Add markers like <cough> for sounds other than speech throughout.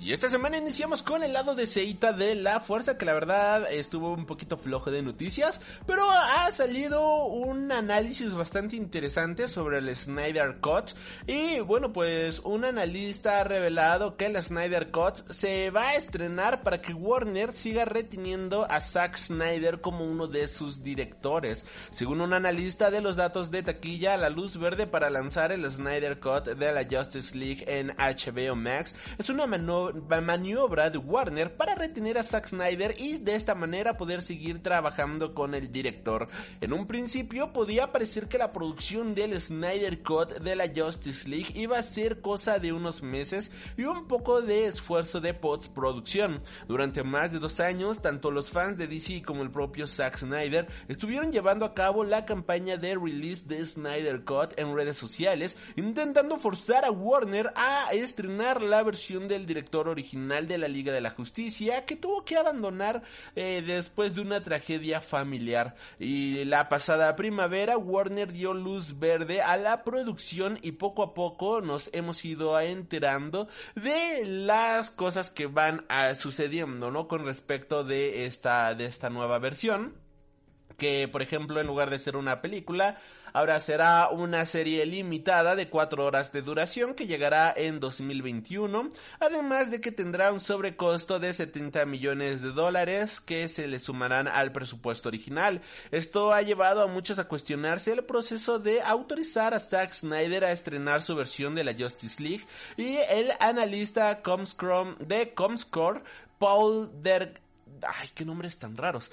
Y esta semana iniciamos con el lado de Seita de la Fuerza, que la verdad estuvo un poquito flojo de noticias, pero ha salido un análisis bastante interesante sobre el Snyder Cut. Y bueno, pues un analista ha revelado que el Snyder Cut se va a estrenar para que Warner siga reteniendo a Zack Snyder como uno de sus directores. Según un analista de los datos de taquilla, la luz verde para lanzar el Snyder Cut de la Justice League en HBO Max es una maniobra de Warner para retener a Zack Snyder y de esta manera poder seguir trabajando con el director. En un principio podía parecer que la producción del Snyder Cut de la Justice League iba a ser cosa de unos meses y un poco de esfuerzo de postproducción. Durante más de dos años, tanto los fans de DC como el propio Zack Snyder estuvieron llevando a cabo la campaña de release de Snyder Cut en redes sociales, intentando forzar a Warner a estrenar la versión del director original de la Liga de la Justicia, que tuvo que abandonar eh, después de una tragedia familiar. Y la pasada primavera, Warner dio luz verde a la producción y poco a poco nos hemos ido enterando de las cosas que van a, sucediendo, ¿no? Con respecto de esta, de esta nueva versión que por ejemplo en lugar de ser una película Ahora será una serie limitada de 4 horas de duración que llegará en 2021, además de que tendrá un sobrecosto de 70 millones de dólares que se le sumarán al presupuesto original. Esto ha llevado a muchos a cuestionarse el proceso de autorizar a Zack Snyder a estrenar su versión de la Justice League y el analista de Comscore, Paul Der... Ay, qué nombres tan raros.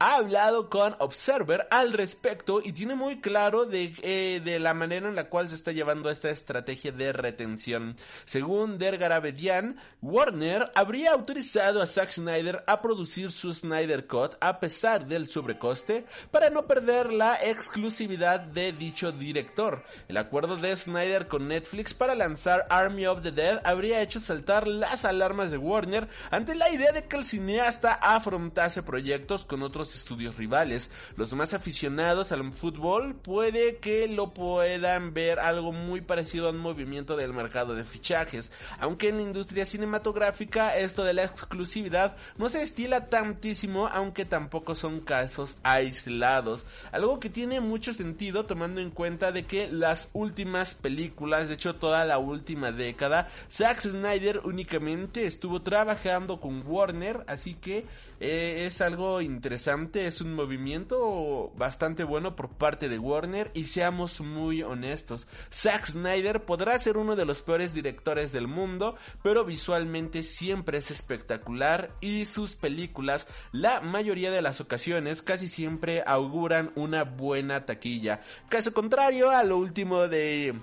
Ha hablado con Observer al respecto y tiene muy claro de, eh, de, la manera en la cual se está llevando esta estrategia de retención. Según Dergar Abedian, Warner habría autorizado a Zack Snyder a producir su Snyder Cut a pesar del sobrecoste para no perder la exclusividad de dicho director. El acuerdo de Snyder con Netflix para lanzar Army of the Dead habría hecho saltar las alarmas de Warner ante la idea de que el cineasta afrontase proyectos con otros estudios rivales. Los más aficionados al fútbol puede que lo puedan ver algo muy parecido al movimiento del mercado de fichajes, aunque en la industria cinematográfica esto de la exclusividad no se estila tantísimo, aunque tampoco son casos aislados. Algo que tiene mucho sentido tomando en cuenta de que las últimas películas, de hecho toda la última década, Zack Snyder únicamente estuvo trabajando con Warner, así que eh, es algo interesante, es un movimiento bastante bueno por parte de Warner y seamos muy honestos, Zack Snyder podrá ser uno de los peores directores del mundo, pero visualmente siempre es espectacular y sus películas, la mayoría de las ocasiones, casi siempre auguran una buena taquilla. Caso contrario a lo último de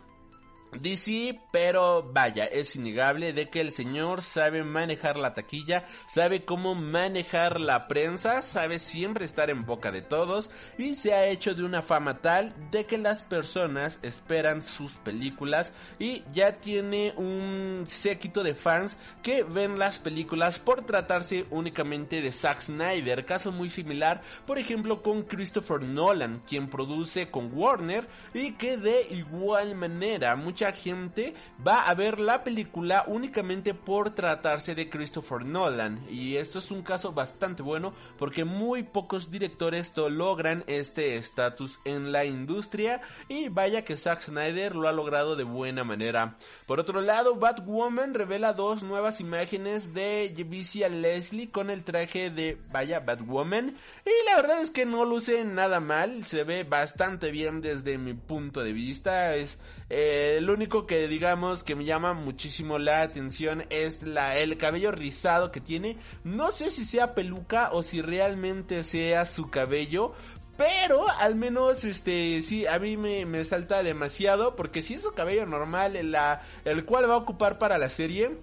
DC, pero vaya, es innegable de que el señor sabe manejar la taquilla, sabe cómo manejar la prensa, sabe siempre estar en boca de todos y se ha hecho de una fama tal de que las personas esperan sus películas y ya tiene un séquito de fans que ven las películas por tratarse únicamente de Zack Snyder, caso muy similar, por ejemplo, con Christopher Nolan, quien produce con Warner y que de igual manera mucha gente va a ver la película únicamente por tratarse de Christopher Nolan. Y esto es un caso bastante bueno porque muy pocos directores logran este estatus en la industria. Y vaya que Zack Snyder lo ha logrado de buena manera. Por otro lado, Batwoman revela dos nuevas imágenes de Vicia Leslie con el traje de, vaya, Batwoman. Y la verdad es que no luce nada mal, se ve bastante bien desde mi punto de vista. Es eh, el único que digamos que me llama muchísimo la atención es la, el cabello rizado que tiene. No sé si sea peluca o si realmente sea su cabello, Pero al menos, este, sí, a mí me, me salta demasiado porque si es su cabello normal, la, el cual va a ocupar para la serie,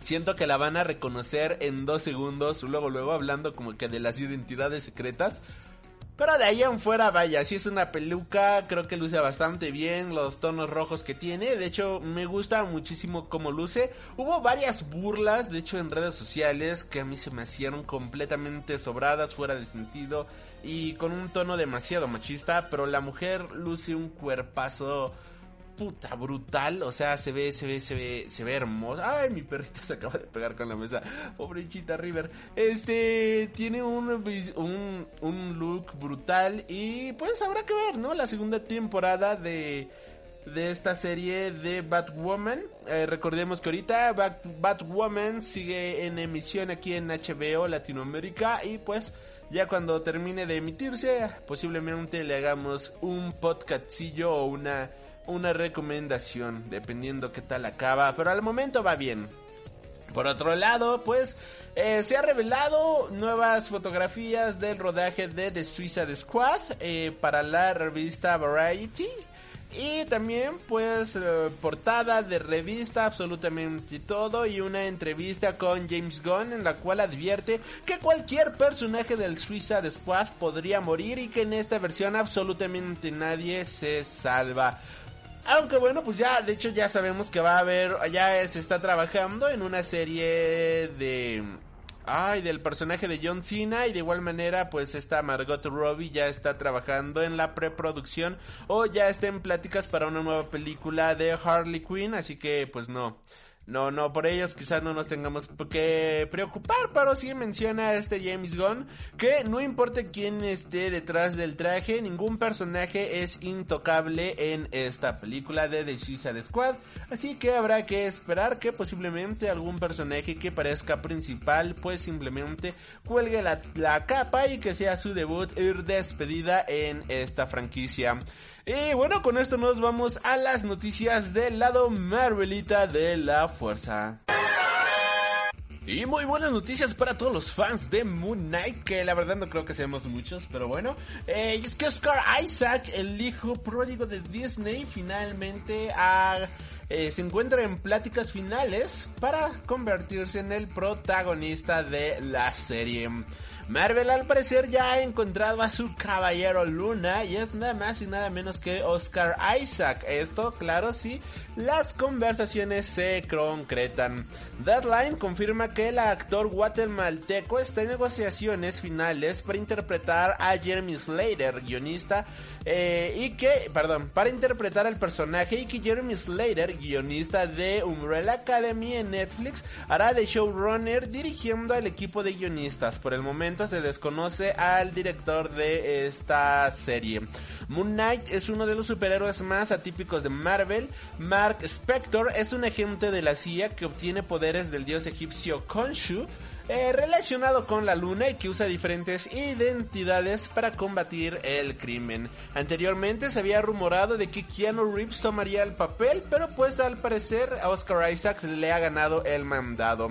siento que la van a reconocer en dos segundos, luego, luego hablando como que de las identidades secretas. Pero de ahí en fuera, vaya, si es una peluca, creo que luce bastante bien los tonos rojos que tiene. De hecho, me gusta muchísimo cómo luce. Hubo varias burlas, de hecho, en redes sociales que a mí se me hicieron completamente sobradas, fuera de sentido y con un tono demasiado machista. Pero la mujer luce un cuerpazo puta brutal, o sea, se ve, se ve, se ve, se ve hermosa. Ay, mi perrita <laughs> se acaba de pegar con la mesa. Pobrechita River. Este tiene un, un, un look brutal y pues habrá que ver, ¿no? La segunda temporada de de esta serie de Batwoman. Eh, recordemos que ahorita Bat Batwoman sigue en emisión aquí en HBO Latinoamérica y pues ya cuando termine de emitirse posiblemente le hagamos un podcastillo o una una recomendación, dependiendo qué tal acaba, pero al momento va bien. Por otro lado, pues eh, se ha revelado nuevas fotografías del rodaje de The Suicide Squad eh, para la revista Variety. Y también pues eh, portada de revista absolutamente todo y una entrevista con James Gunn en la cual advierte que cualquier personaje del Suicide Squad podría morir y que en esta versión absolutamente nadie se salva. Aunque bueno, pues ya, de hecho ya sabemos que va a haber, ya se está trabajando en una serie de... Ay, del personaje de John Cena y de igual manera pues esta Margot Robbie ya está trabajando en la preproducción o ya está en pláticas para una nueva película de Harley Quinn, así que pues no. No, no, por ellos quizás no nos tengamos que preocupar, pero sí menciona este James Gunn que no importa quién esté detrás del traje, ningún personaje es intocable en esta película de The Suicide Squad, así que habrá que esperar que posiblemente algún personaje que parezca principal pues simplemente cuelgue la, la capa y que sea su debut ir despedida en esta franquicia. Y bueno, con esto nos vamos a las noticias del lado Marvelita de la fuerza. Y muy buenas noticias para todos los fans de Moon Knight, que la verdad no creo que seamos muchos, pero bueno. Eh, es que Oscar Isaac, el hijo pródigo de Disney, finalmente eh, se encuentra en pláticas finales para convertirse en el protagonista de la serie. Marvel al parecer ya ha encontrado a su caballero Luna y es nada más y nada menos que Oscar Isaac. Esto, claro, sí, las conversaciones se concretan. Deadline confirma que el actor guatemalteco está en negociaciones finales para interpretar a Jeremy Slater, guionista, eh, y que, perdón, para interpretar al personaje y que Jeremy Slater, guionista de Umbrella Academy en Netflix, hará de showrunner dirigiendo al equipo de guionistas. Por el momento se desconoce al director de esta serie. Moon Knight es uno de los superhéroes más atípicos de Marvel. Mark Spector es un agente de la CIA que obtiene poderes del dios egipcio Khonshu. Eh, relacionado con la luna y que usa diferentes identidades para combatir el crimen. Anteriormente se había rumorado de que Keanu Reeves tomaría el papel, pero pues al parecer a Oscar Isaac le ha ganado el mandado.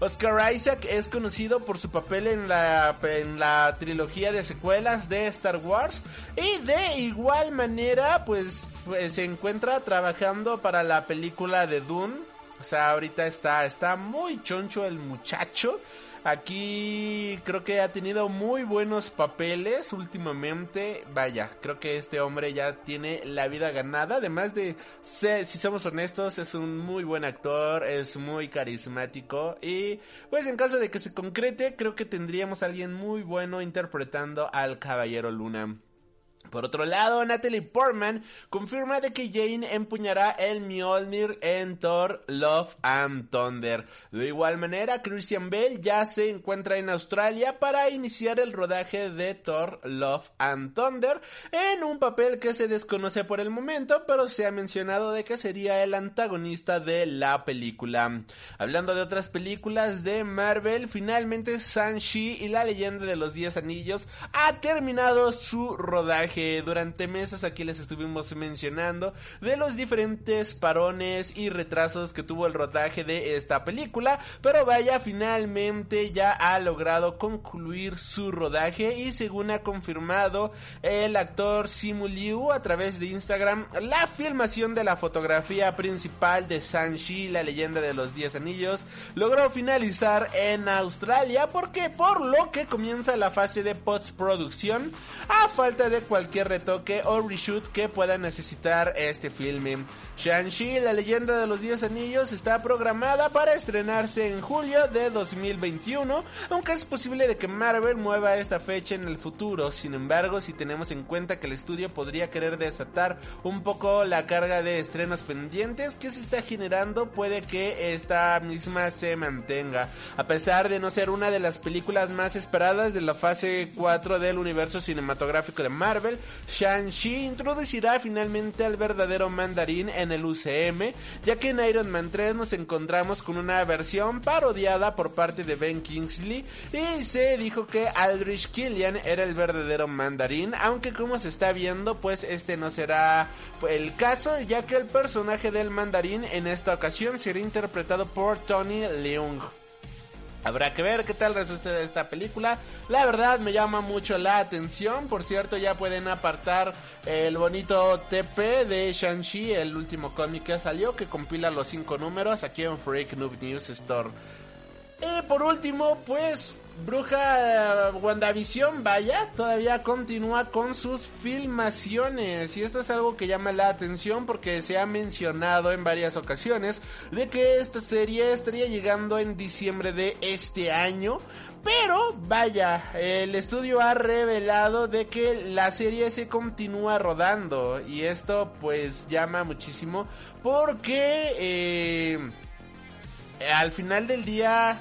Oscar Isaac es conocido por su papel en la, en la trilogía de secuelas de Star Wars y de igual manera pues, pues se encuentra trabajando para la película de Dune. O sea, ahorita está, está muy choncho el muchacho. Aquí creo que ha tenido muy buenos papeles últimamente. Vaya, creo que este hombre ya tiene la vida ganada. Además de, si somos honestos, es un muy buen actor, es muy carismático. Y pues en caso de que se concrete, creo que tendríamos a alguien muy bueno interpretando al Caballero Luna. Por otro lado, Natalie Portman confirma de que Jane empuñará el Mjolnir en Thor Love and Thunder. De igual manera, Christian Bale ya se encuentra en Australia para iniciar el rodaje de Thor Love and Thunder en un papel que se desconoce por el momento, pero se ha mencionado de que sería el antagonista de la película. Hablando de otras películas de Marvel, finalmente Shang-Chi y la leyenda de los Diez Anillos ha terminado su rodaje que durante meses aquí les estuvimos mencionando de los diferentes parones y retrasos que tuvo el rodaje de esta película, pero vaya, finalmente ya ha logrado concluir su rodaje y según ha confirmado el actor Simu Liu a través de Instagram, la filmación de la fotografía principal de Shang-Chi, la leyenda de los 10 anillos, logró finalizar en Australia porque por lo que comienza la fase de postproducción a falta de cualquier retoque o reshoot que pueda necesitar este filme. Shang-Chi, la leyenda de los 10 anillos, está programada para estrenarse en julio de 2021, aunque es posible de que Marvel mueva esta fecha en el futuro. Sin embargo, si tenemos en cuenta que el estudio podría querer desatar un poco la carga de estrenos pendientes que se está generando, puede que esta misma se mantenga. A pesar de no ser una de las películas más esperadas de la fase 4 del universo cinematográfico de Marvel, Shang-Chi introducirá finalmente al verdadero mandarín en el UCM, ya que en Iron Man 3 nos encontramos con una versión parodiada por parte de Ben Kingsley y se dijo que Aldrich Killian era el verdadero mandarín, aunque como se está viendo, pues este no será el caso, ya que el personaje del mandarín en esta ocasión será interpretado por Tony Leung. Habrá que ver qué tal resulta esta película. La verdad me llama mucho la atención. Por cierto, ya pueden apartar el bonito TP de Shang-Chi, el último cómic que salió, que compila los cinco números aquí en Freak Noob News Store. Y por último, pues Bruja WandaVision, vaya, todavía continúa con sus filmaciones. Y esto es algo que llama la atención porque se ha mencionado en varias ocasiones de que esta serie estaría llegando en diciembre de este año. Pero vaya, el estudio ha revelado de que la serie se continúa rodando. Y esto pues llama muchísimo porque eh, al final del día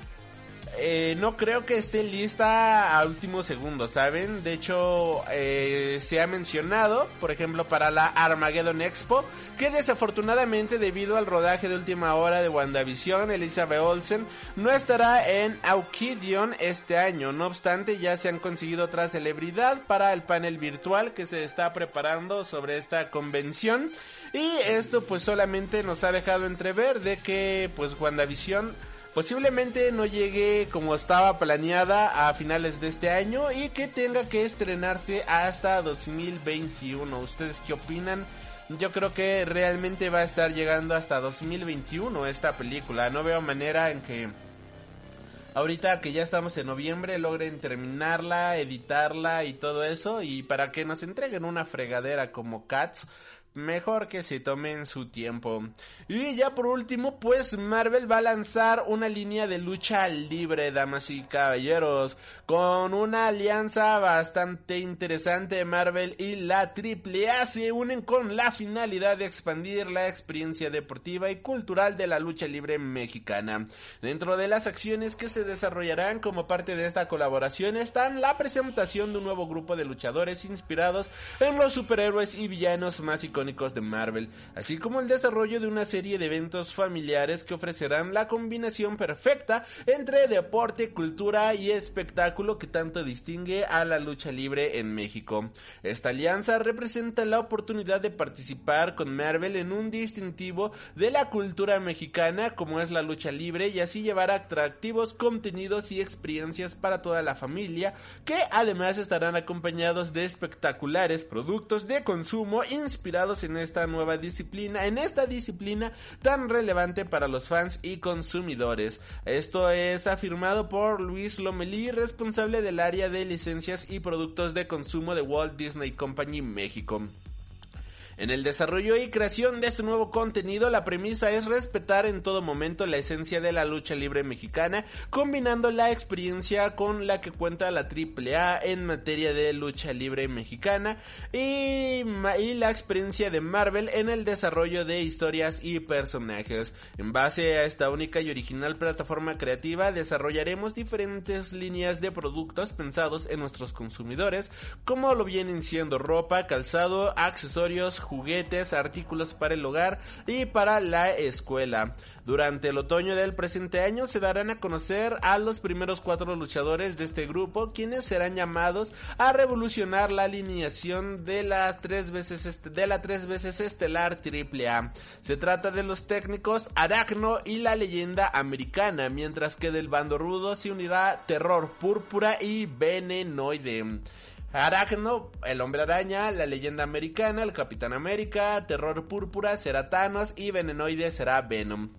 eh, no creo que esté lista a último segundo, ¿saben? De hecho, eh, se ha mencionado, por ejemplo, para la Armageddon Expo, que desafortunadamente debido al rodaje de última hora de WandaVision, Elizabeth Olsen no estará en Aukidion este año. No obstante, ya se han conseguido otra celebridad para el panel virtual que se está preparando sobre esta convención. Y esto pues solamente nos ha dejado entrever de que pues WandaVision posiblemente no llegue como estaba planeada a finales de este año y que tenga que estrenarse hasta 2021. ¿Ustedes qué opinan? Yo creo que realmente va a estar llegando hasta 2021 esta película. No veo manera en que ahorita que ya estamos en noviembre logren terminarla, editarla y todo eso y para que nos entreguen una fregadera como Cats mejor que se tomen su tiempo. Y ya por último, pues Marvel va a lanzar una línea de lucha libre, damas y caballeros, con una alianza bastante interesante. Marvel y la AAA se unen con la finalidad de expandir la experiencia deportiva y cultural de la lucha libre mexicana. Dentro de las acciones que se desarrollarán como parte de esta colaboración están la presentación de un nuevo grupo de luchadores inspirados en los superhéroes y villanos más icónicos de Marvel, así como el desarrollo de una serie de eventos familiares que ofrecerán la combinación perfecta entre deporte, cultura y espectáculo que tanto distingue a la lucha libre en México. Esta alianza representa la oportunidad de participar con Marvel en un distintivo de la cultura mexicana como es la lucha libre y así llevar atractivos contenidos y experiencias para toda la familia que además estarán acompañados de espectaculares productos de consumo inspirados en esta nueva disciplina, en esta disciplina tan relevante para los fans y consumidores. Esto es afirmado por Luis Lomelí, responsable del área de licencias y productos de consumo de Walt Disney Company México. En el desarrollo y creación de este nuevo contenido, la premisa es respetar en todo momento la esencia de la lucha libre mexicana, combinando la experiencia con la que cuenta la AAA en materia de lucha libre mexicana y, y la experiencia de Marvel en el desarrollo de historias y personajes. En base a esta única y original plataforma creativa, desarrollaremos diferentes líneas de productos pensados en nuestros consumidores, como lo vienen siendo ropa, calzado, accesorios, juguetes, artículos para el hogar y para la escuela. Durante el otoño del presente año se darán a conocer a los primeros cuatro luchadores de este grupo, quienes serán llamados a revolucionar la alineación de las tres veces de la tres veces estelar AAA. Se trata de los técnicos Aracno y la leyenda americana, mientras que del bando rudo se unirá Terror Púrpura y Venenoide. Aracno, el hombre araña, la leyenda americana, el Capitán América, Terror Púrpura será Thanos y Venenoide será Venom.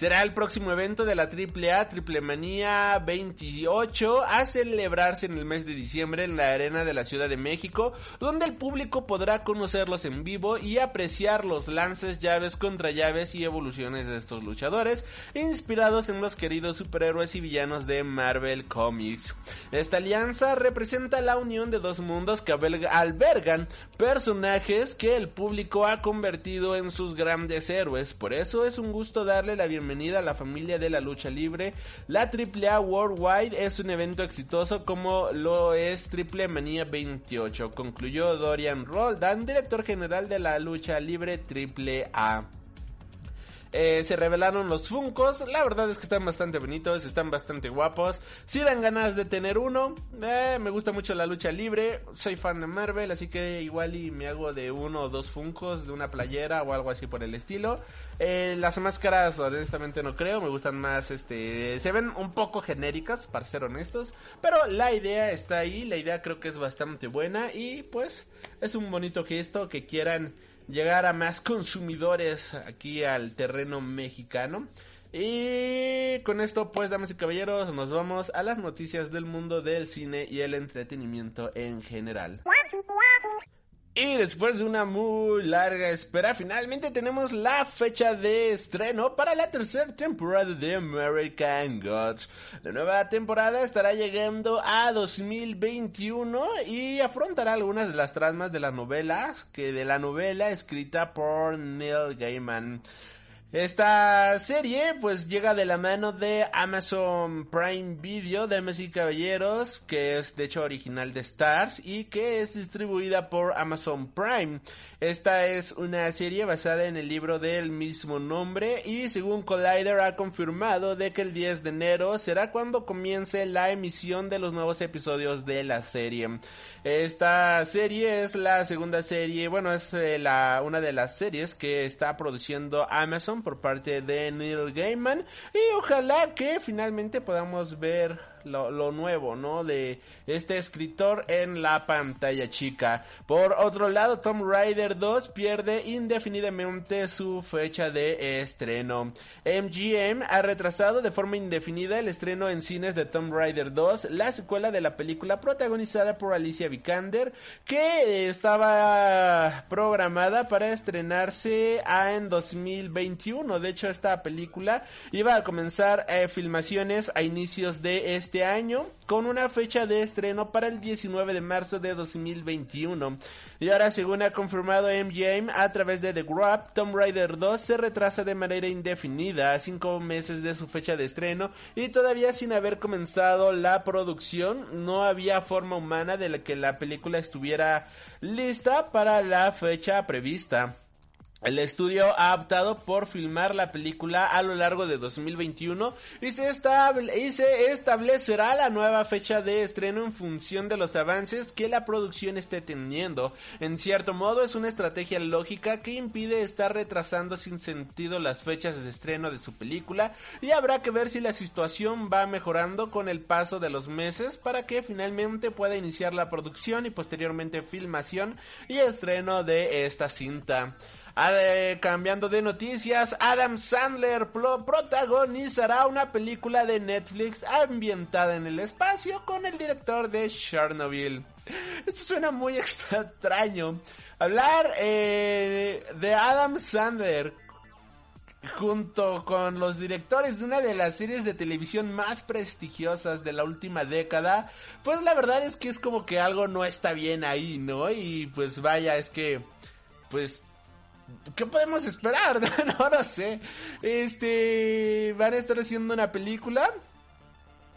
Será el próximo evento de la AAA Triple Manía 28 a celebrarse en el mes de diciembre en la Arena de la Ciudad de México, donde el público podrá conocerlos en vivo y apreciar los lances, llaves, contra llaves y evoluciones de estos luchadores, inspirados en los queridos superhéroes y villanos de Marvel Comics. Esta alianza representa la unión de dos mundos que albergan personajes que el público ha convertido en sus grandes héroes. Por eso es un gusto darle la bienvenida bienvenida a la familia de la lucha libre. La AAA Worldwide es un evento exitoso como lo es Triple Manía 28, concluyó Dorian Roldan, director general de la lucha libre AAA. Eh, se revelaron los Funcos. La verdad es que están bastante bonitos, están bastante guapos. Si dan ganas de tener uno, eh, me gusta mucho la lucha libre. Soy fan de Marvel, así que igual y me hago de uno o dos Funcos, de una playera o algo así por el estilo. Eh, las máscaras, honestamente no creo, me gustan más, este, se ven un poco genéricas, para ser honestos. Pero la idea está ahí, la idea creo que es bastante buena y pues es un bonito gesto que quieran llegar a más consumidores aquí al terreno mexicano. Y con esto, pues, damas y caballeros, nos vamos a las noticias del mundo del cine y el entretenimiento en general. Y después de una muy larga espera, finalmente tenemos la fecha de estreno para la tercera temporada de American Gods. La nueva temporada estará llegando a 2021 y afrontará algunas de las tramas de las novelas que de la novela escrita por Neil Gaiman. Esta serie pues llega de la mano de Amazon Prime Video, de y caballeros, que es de hecho original de Stars y que es distribuida por Amazon Prime. Esta es una serie basada en el libro del mismo nombre y según Collider ha confirmado de que el 10 de enero será cuando comience la emisión de los nuevos episodios de la serie. Esta serie es la segunda serie, bueno, es eh, la una de las series que está produciendo Amazon por parte de Neil Gaiman. Y ojalá que finalmente podamos ver lo, nuevo, ¿no? De este escritor en la pantalla chica. Por otro lado, Tom Raider 2 pierde indefinidamente su fecha de estreno. MGM ha retrasado de forma indefinida el estreno en cines de Tom Raider 2, la secuela de la película protagonizada por Alicia Vikander, que estaba programada para estrenarse en 2021. De hecho, esta película iba a comenzar eh, filmaciones a inicios de este este año con una fecha de estreno para el 19 de marzo de 2021. Y ahora, según ha confirmado MGM a través de The Grab, Tomb Raider 2 se retrasa de manera indefinida a cinco meses de su fecha de estreno y todavía sin haber comenzado la producción, no había forma humana de la que la película estuviera lista para la fecha prevista. El estudio ha optado por filmar la película a lo largo de 2021 y se, establecerá la nueva fecha de estreno en función de los avances que la producción esté teniendo. En cierto modo es una estrategia lógica que impide estar retrasando sin sentido las fechas de estreno de su película y habrá que ver si la situación va mejorando con el paso de los meses para que finalmente pueda iniciar la producción y posteriormente filmación y estreno de esta cinta cambiando de noticias, Adam Sandler protagonizará una película de Netflix ambientada en el espacio con el director de Chernobyl. Esto suena muy <laughs> extraño. Hablar eh, de Adam Sandler junto con los directores de una de las series de televisión más prestigiosas de la última década, pues la verdad es que es como que algo no está bien ahí, ¿no? Y pues vaya, es que, pues ¿Qué podemos esperar? <laughs> no, lo sé. Este. Van a estar haciendo una película.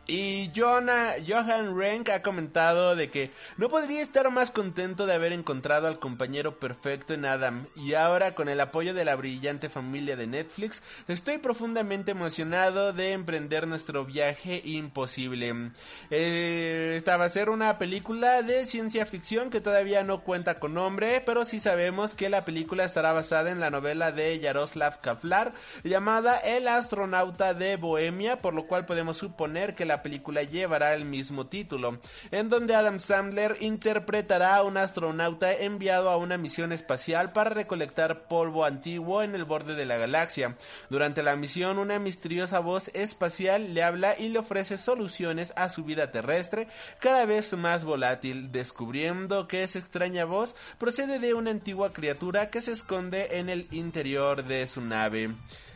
Y Jonah, Johan Renk ha comentado de que no podría estar más contento de haber encontrado al compañero perfecto en Adam y ahora con el apoyo de la brillante familia de Netflix estoy profundamente emocionado de emprender nuestro viaje imposible. Eh, esta va a ser una película de ciencia ficción que todavía no cuenta con nombre, pero sí sabemos que la película estará basada en la novela de Yaroslav Kaflar llamada El astronauta de Bohemia, por lo cual podemos suponer que la la película llevará el mismo título, en donde Adam Sandler interpretará a un astronauta enviado a una misión espacial para recolectar polvo antiguo en el borde de la galaxia. Durante la misión, una misteriosa voz espacial le habla y le ofrece soluciones a su vida terrestre cada vez más volátil, descubriendo que esa extraña voz procede de una antigua criatura que se esconde en el interior de su nave.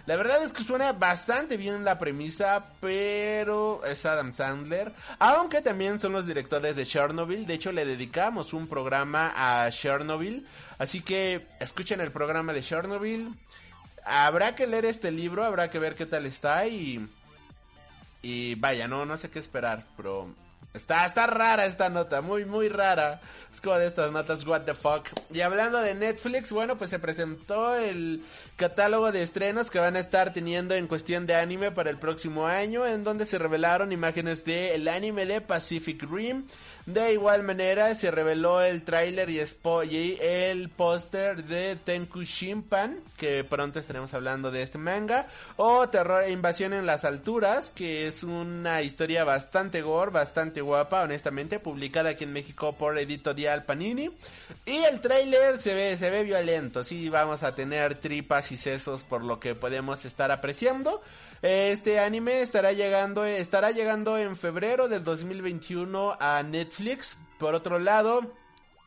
La verdad es que suena bastante bien la premisa, pero es Adam Sandler. Aunque también son los directores de Chernobyl. De hecho, le dedicamos un programa a Chernobyl. Así que escuchen el programa de Chernobyl. Habrá que leer este libro, habrá que ver qué tal está y... Y vaya, no, no sé qué esperar, pero Está, está rara esta nota, muy, muy rara. Es como de estas notas, what the fuck. Y hablando de Netflix, bueno, pues se presentó el catálogo de estrenos que van a estar teniendo en cuestión de anime para el próximo año, en donde se revelaron imágenes de el anime de Pacific Rim, de igual manera se reveló el tráiler y, y el póster de Tenku Shimpan, que pronto estaremos hablando de este manga, o Terror e Invasión en las Alturas, que es una historia bastante gore, bastante guapa, honestamente, publicada aquí en México por Editorial Panini. Y el tráiler se ve, se ve violento, sí, vamos a tener tripas y sesos por lo que podemos estar apreciando. Este anime estará llegando, estará llegando en febrero del 2021 a Netflix. Por otro lado,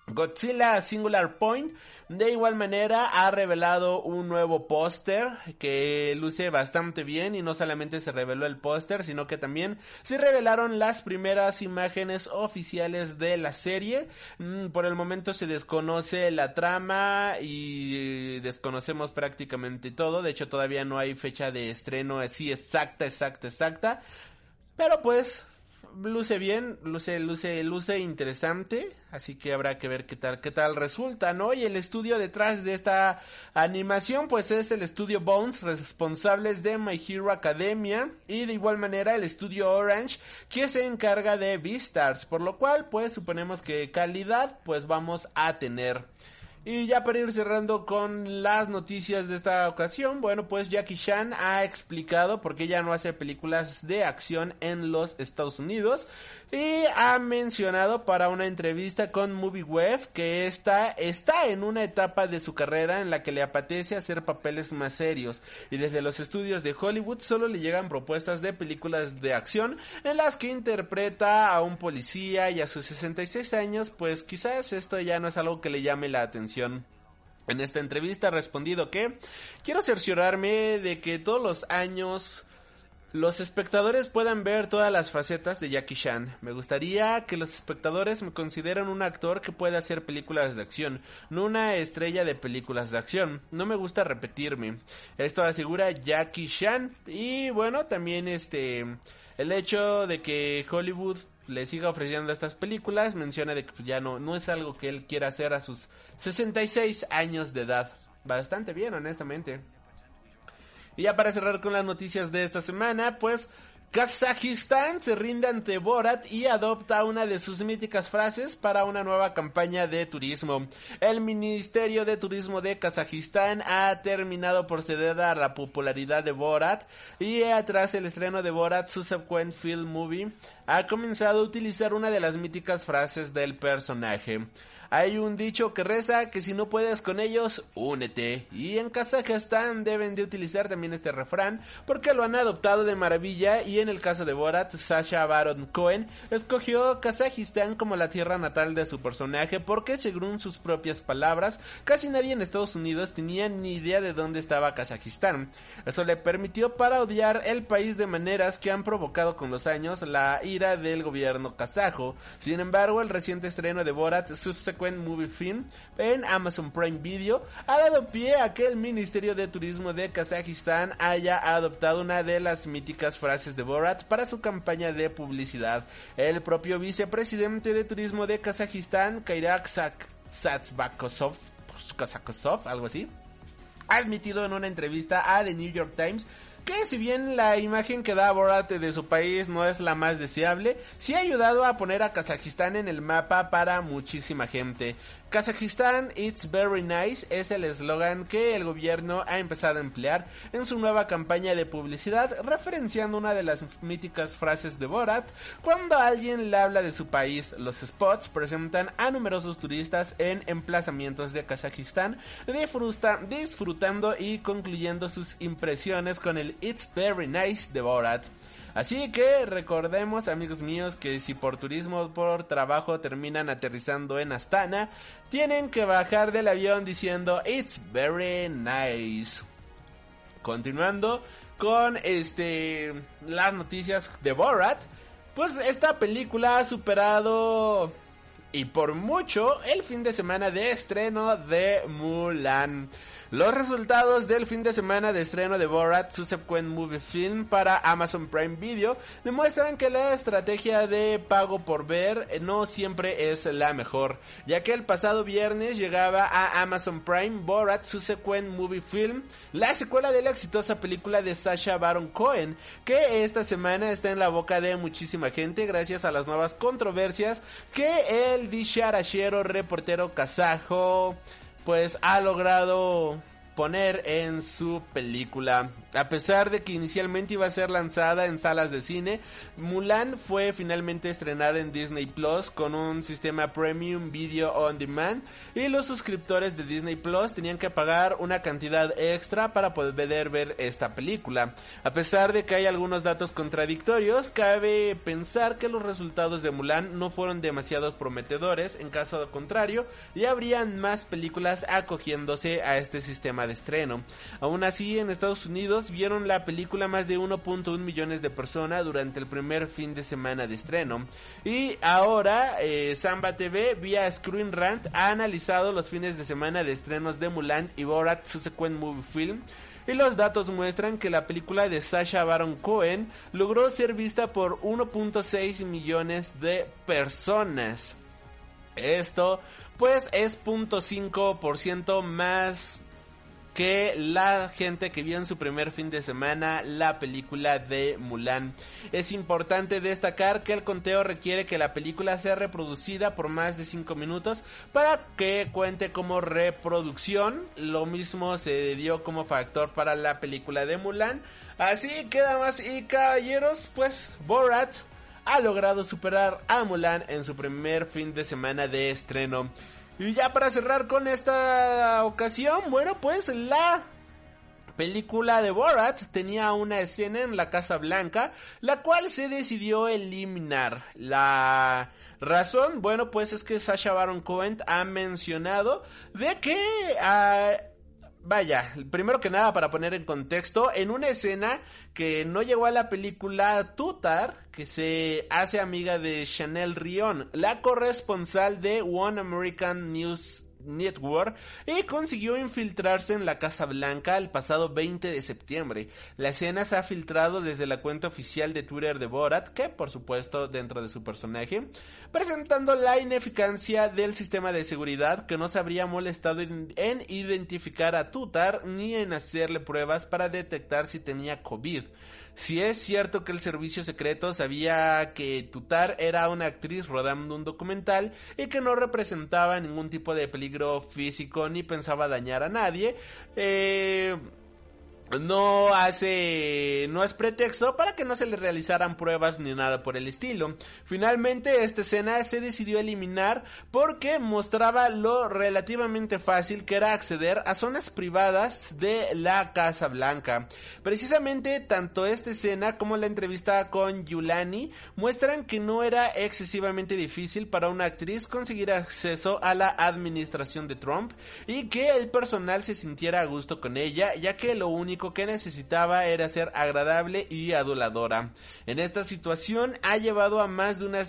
Godzilla Singular Point de igual manera ha revelado un nuevo póster que luce bastante bien y no solamente se reveló el póster sino que también se revelaron las primeras imágenes oficiales de la serie. Mm, por el momento se desconoce la trama y desconocemos prácticamente todo. De hecho todavía no hay fecha de estreno así exacta, exacta, exacta. Pero pues luce bien, luce, luce, luce interesante, así que habrá que ver qué tal, qué tal resulta, ¿no? Y el estudio detrás de esta animación, pues es el estudio Bones, responsables de My Hero Academia, y de igual manera el estudio Orange, que se encarga de Beastars, por lo cual, pues suponemos que calidad, pues vamos a tener. Y ya para ir cerrando con las noticias de esta ocasión, bueno, pues Jackie Chan ha explicado por qué ya no hace películas de acción en los Estados Unidos y ha mencionado para una entrevista con MovieWeb que esta está en una etapa de su carrera en la que le apetece hacer papeles más serios y desde los estudios de Hollywood solo le llegan propuestas de películas de acción en las que interpreta a un policía y a sus 66 años pues quizás esto ya no es algo que le llame la atención. En esta entrevista ha respondido que quiero cerciorarme de que todos los años los espectadores puedan ver todas las facetas de Jackie Chan. Me gustaría que los espectadores me consideren un actor que puede hacer películas de acción, no una estrella de películas de acción. No me gusta repetirme. Esto asegura Jackie Chan y bueno, también este el hecho de que Hollywood le siga ofreciendo estas películas menciona de que ya no no es algo que él quiera hacer a sus 66 años de edad. Bastante bien, honestamente. Y ya para cerrar con las noticias de esta semana, pues Kazajistán se rinde ante Borat y adopta una de sus míticas frases para una nueva campaña de turismo. El Ministerio de Turismo de Kazajistán ha terminado por ceder a la popularidad de Borat y tras el estreno de Borat Subsequent Film Movie ha comenzado a utilizar una de las míticas frases del personaje. Hay un dicho que reza que si no puedes con ellos, únete. Y en Kazajistán deben de utilizar también este refrán porque lo han adoptado de maravilla y en el caso de Borat, Sasha Baron Cohen escogió Kazajistán como la tierra natal de su personaje porque según sus propias palabras, casi nadie en Estados Unidos tenía ni idea de dónde estaba Kazajistán. Eso le permitió parodiar el país de maneras que han provocado con los años la ira del gobierno kazajo. Sin embargo, el reciente estreno de Borat Subsequent subsequent movie film en Amazon Prime Video ha dado pie a que el Ministerio de Turismo de Kazajistán haya adoptado una de las míticas frases de Borat para su campaña de publicidad. El propio vicepresidente de Turismo de Kazajistán, Kairak Satsbakosov, algo así, ha admitido en una entrevista a The New York Times que si bien la imagen que da Borat de su país no es la más deseable, sí ha ayudado a poner a Kazajistán en el mapa para muchísima gente. Kazajistán It's Very Nice es el eslogan que el gobierno ha empezado a emplear en su nueva campaña de publicidad, referenciando una de las míticas frases de Borat. Cuando alguien le habla de su país, los spots presentan a numerosos turistas en emplazamientos de Kazajistán, disfrutando y concluyendo sus impresiones con el It's Very Nice de Borat. Así que recordemos, amigos míos, que si por turismo o por trabajo terminan aterrizando en Astana, tienen que bajar del avión diciendo It's very nice. Continuando con este las noticias de Borat, pues esta película ha superado y por mucho el fin de semana de estreno de Mulan. Los resultados del fin de semana de estreno de Borat Subsequent Movie Film para Amazon Prime Video demuestran que la estrategia de pago por ver no siempre es la mejor, ya que el pasado viernes llegaba a Amazon Prime Borat Subsequent Movie Film, la secuela de la exitosa película de Sasha Baron Cohen, que esta semana está en la boca de muchísima gente gracias a las nuevas controversias que el dicharachero reportero kazajo pues ha logrado poner en su película. A pesar de que inicialmente iba a ser lanzada en salas de cine, Mulan fue finalmente estrenada en Disney Plus con un sistema Premium Video On Demand y los suscriptores de Disney Plus tenían que pagar una cantidad extra para poder ver esta película. A pesar de que hay algunos datos contradictorios, cabe pensar que los resultados de Mulan no fueron demasiado prometedores, en caso contrario, ya habrían más películas acogiéndose a este sistema de estreno. Aún así, en Estados Unidos vieron la película más de 1.1 millones de personas durante el primer fin de semana de estreno. Y ahora, eh, Samba TV vía Screen Rant ha analizado los fines de semana de estrenos de Mulan y Borat Subsequent Movie Film. Y los datos muestran que la película de Sasha Baron Cohen logró ser vista por 1.6 millones de personas. Esto pues es 0.5% más que la gente que vio en su primer fin de semana la película de Mulan. Es importante destacar que el conteo requiere que la película sea reproducida por más de 5 minutos para que cuente como reproducción. Lo mismo se dio como factor para la película de Mulan. Así que damas y caballeros, pues Borat ha logrado superar a Mulan en su primer fin de semana de estreno. Y ya para cerrar con esta ocasión, bueno, pues la película de Borat tenía una escena en la Casa Blanca, la cual se decidió eliminar. La razón, bueno, pues es que Sasha Baron Cohen ha mencionado de que ah, Vaya, primero que nada para poner en contexto, en una escena que no llegó a la película Tutar, que se hace amiga de Chanel Rion, la corresponsal de One American News Network y consiguió infiltrarse en la Casa Blanca el pasado 20 de septiembre. La escena se ha filtrado desde la cuenta oficial de Twitter de Borat, que por supuesto dentro de su personaje, presentando la ineficacia del sistema de seguridad que no se habría molestado en, en identificar a Tutar ni en hacerle pruebas para detectar si tenía COVID. Si es cierto que el servicio secreto sabía que Tutar era una actriz rodando un documental y que no representaba ningún tipo de peligro físico ni pensaba dañar a nadie, eh, no hace, no es pretexto para que no se le realizaran pruebas ni nada por el estilo. Finalmente esta escena se decidió eliminar porque mostraba lo relativamente fácil que era acceder a zonas privadas de la Casa Blanca. Precisamente tanto esta escena como la entrevista con Yulani muestran que no era excesivamente difícil para una actriz conseguir acceso a la administración de Trump y que el personal se sintiera a gusto con ella ya que lo único que necesitaba era ser agradable y aduladora. En esta situación ha llevado a más de una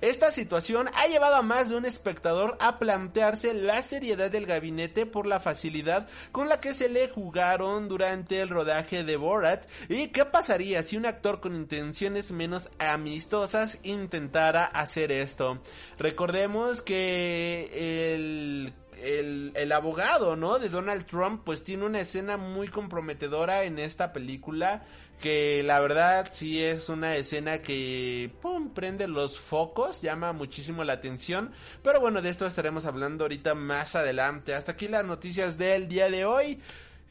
esta situación ha llevado a más de un espectador a plantearse la seriedad del gabinete por la facilidad con la que se le jugaron durante el rodaje de Borat y qué pasaría si un actor con intenciones menos amistosas intentara hacer esto. Recordemos que el el, abogado, ¿no? De Donald Trump, pues tiene una escena muy comprometedora en esta película. Que la verdad sí es una escena que, pum, prende los focos, llama muchísimo la atención. Pero bueno, de esto estaremos hablando ahorita más adelante. Hasta aquí las noticias del día de hoy.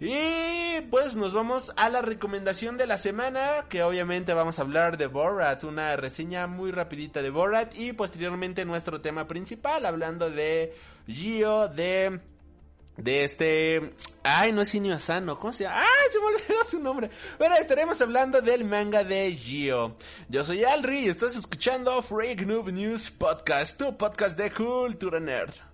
Y pues nos vamos a la recomendación de la semana, que obviamente vamos a hablar de Borat, una reseña muy rapidita de Borat y posteriormente nuestro tema principal, hablando de Gio, de de este... Ay, no es Inio Asano, ¿cómo se llama? ¡Ay, se me olvidó su nombre! Bueno, estaremos hablando del manga de Gio. Yo soy Alri y estás escuchando Freak Noob News Podcast, tu podcast de cultura nerd.